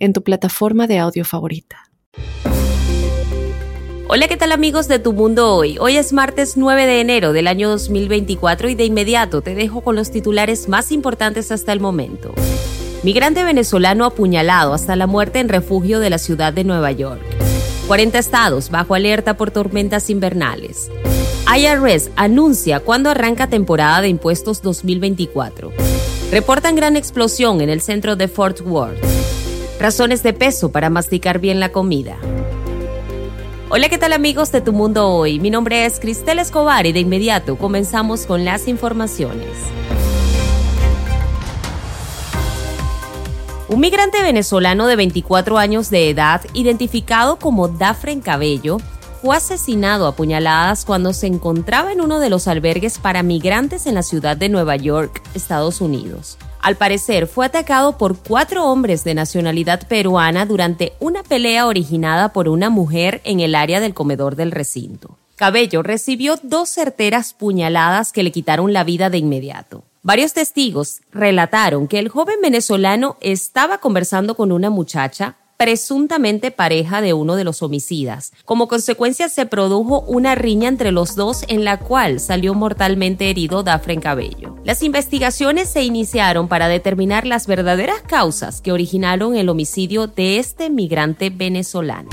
en tu plataforma de audio favorita. Hola, ¿qué tal amigos de Tu Mundo Hoy? Hoy es martes 9 de enero del año 2024 y de inmediato te dejo con los titulares más importantes hasta el momento. Migrante venezolano apuñalado hasta la muerte en refugio de la ciudad de Nueva York. 40 estados bajo alerta por tormentas invernales. IRS anuncia cuándo arranca temporada de impuestos 2024. Reportan gran explosión en el centro de Fort Worth. Razones de peso para masticar bien la comida. Hola, ¿qué tal amigos de Tu Mundo Hoy? Mi nombre es Cristel Escobar y de inmediato comenzamos con las informaciones. Un migrante venezolano de 24 años de edad, identificado como Dafren Cabello, fue asesinado a puñaladas cuando se encontraba en uno de los albergues para migrantes en la ciudad de Nueva York, Estados Unidos. Al parecer, fue atacado por cuatro hombres de nacionalidad peruana durante una pelea originada por una mujer en el área del comedor del recinto. Cabello recibió dos certeras puñaladas que le quitaron la vida de inmediato. Varios testigos relataron que el joven venezolano estaba conversando con una muchacha presuntamente pareja de uno de los homicidas. Como consecuencia se produjo una riña entre los dos en la cual salió mortalmente herido Dafren Cabello. Las investigaciones se iniciaron para determinar las verdaderas causas que originaron el homicidio de este migrante venezolano.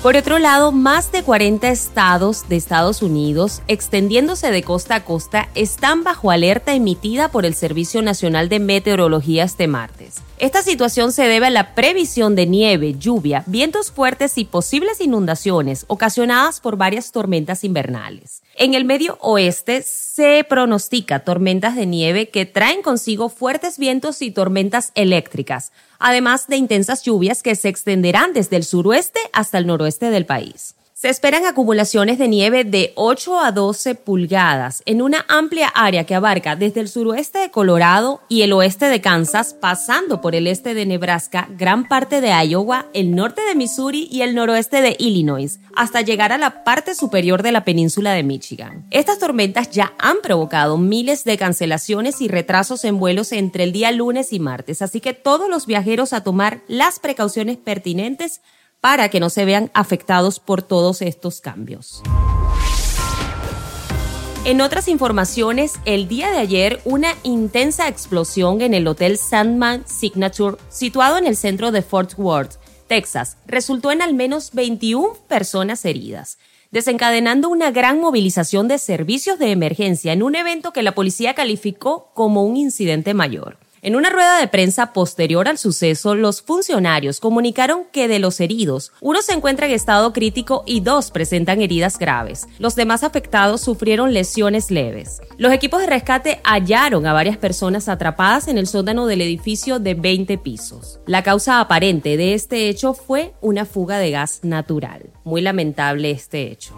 Por otro lado, más de 40 estados de Estados Unidos, extendiéndose de costa a costa, están bajo alerta emitida por el Servicio Nacional de Meteorología este martes. Esta situación se debe a la previsión de nieve, lluvia, vientos fuertes y posibles inundaciones ocasionadas por varias tormentas invernales. En el medio oeste se pronostica tormentas de nieve que traen consigo fuertes vientos y tormentas eléctricas, además de intensas lluvias que se extenderán desde el suroeste hasta el noroeste del país. Se esperan acumulaciones de nieve de 8 a 12 pulgadas en una amplia área que abarca desde el suroeste de Colorado y el oeste de Kansas, pasando por el este de Nebraska, gran parte de Iowa, el norte de Missouri y el noroeste de Illinois, hasta llegar a la parte superior de la península de Michigan. Estas tormentas ya han provocado miles de cancelaciones y retrasos en vuelos entre el día lunes y martes, así que todos los viajeros a tomar las precauciones pertinentes para que no se vean afectados por todos estos cambios. En otras informaciones, el día de ayer una intensa explosión en el Hotel Sandman Signature, situado en el centro de Fort Worth, Texas, resultó en al menos 21 personas heridas, desencadenando una gran movilización de servicios de emergencia en un evento que la policía calificó como un incidente mayor. En una rueda de prensa posterior al suceso, los funcionarios comunicaron que de los heridos, uno se encuentra en estado crítico y dos presentan heridas graves. Los demás afectados sufrieron lesiones leves. Los equipos de rescate hallaron a varias personas atrapadas en el sótano del edificio de 20 pisos. La causa aparente de este hecho fue una fuga de gas natural. Muy lamentable este hecho.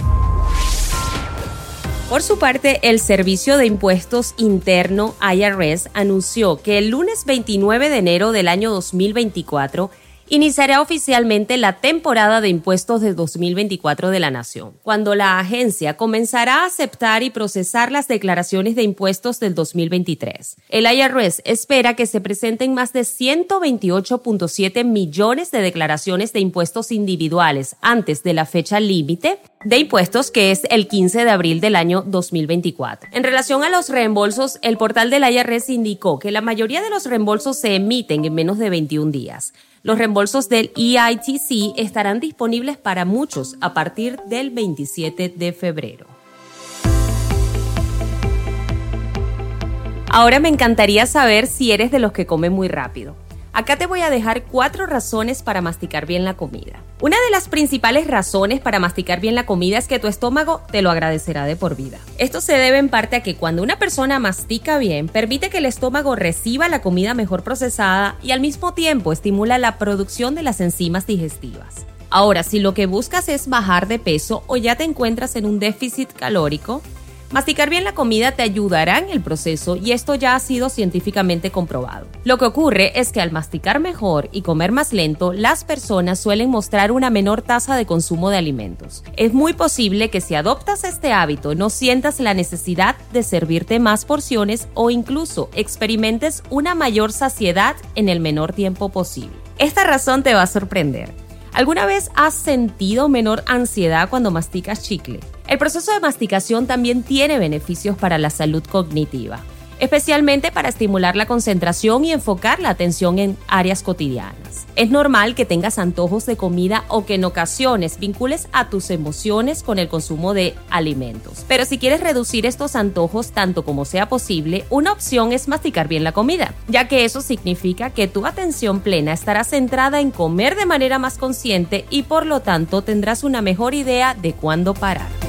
Por su parte, el Servicio de Impuestos Interno IRS anunció que el lunes 29 de enero del año 2024 iniciará oficialmente la temporada de impuestos de 2024 de la Nación, cuando la agencia comenzará a aceptar y procesar las declaraciones de impuestos del 2023. El IRS espera que se presenten más de 128.7 millones de declaraciones de impuestos individuales antes de la fecha límite de impuestos que es el 15 de abril del año 2024. En relación a los reembolsos, el portal del IRS indicó que la mayoría de los reembolsos se emiten en menos de 21 días. Los reembolsos del EITC estarán disponibles para muchos a partir del 27 de febrero. Ahora me encantaría saber si eres de los que comen muy rápido. Acá te voy a dejar cuatro razones para masticar bien la comida. Una de las principales razones para masticar bien la comida es que tu estómago te lo agradecerá de por vida. Esto se debe en parte a que cuando una persona mastica bien, permite que el estómago reciba la comida mejor procesada y al mismo tiempo estimula la producción de las enzimas digestivas. Ahora, si lo que buscas es bajar de peso o ya te encuentras en un déficit calórico, Masticar bien la comida te ayudará en el proceso y esto ya ha sido científicamente comprobado. Lo que ocurre es que al masticar mejor y comer más lento, las personas suelen mostrar una menor tasa de consumo de alimentos. Es muy posible que si adoptas este hábito no sientas la necesidad de servirte más porciones o incluso experimentes una mayor saciedad en el menor tiempo posible. Esta razón te va a sorprender. ¿Alguna vez has sentido menor ansiedad cuando masticas chicle? El proceso de masticación también tiene beneficios para la salud cognitiva, especialmente para estimular la concentración y enfocar la atención en áreas cotidianas. Es normal que tengas antojos de comida o que en ocasiones vincules a tus emociones con el consumo de alimentos. Pero si quieres reducir estos antojos tanto como sea posible, una opción es masticar bien la comida, ya que eso significa que tu atención plena estará centrada en comer de manera más consciente y por lo tanto tendrás una mejor idea de cuándo parar.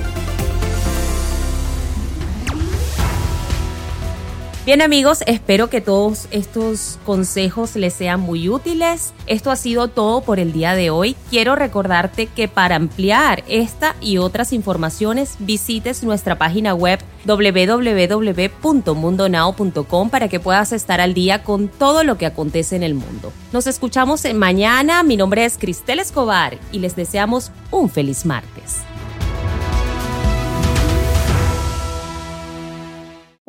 Bien amigos, espero que todos estos consejos les sean muy útiles. Esto ha sido todo por el día de hoy. Quiero recordarte que para ampliar esta y otras informaciones visites nuestra página web www.mundonow.com para que puedas estar al día con todo lo que acontece en el mundo. Nos escuchamos mañana. Mi nombre es Cristel Escobar y les deseamos un feliz martes.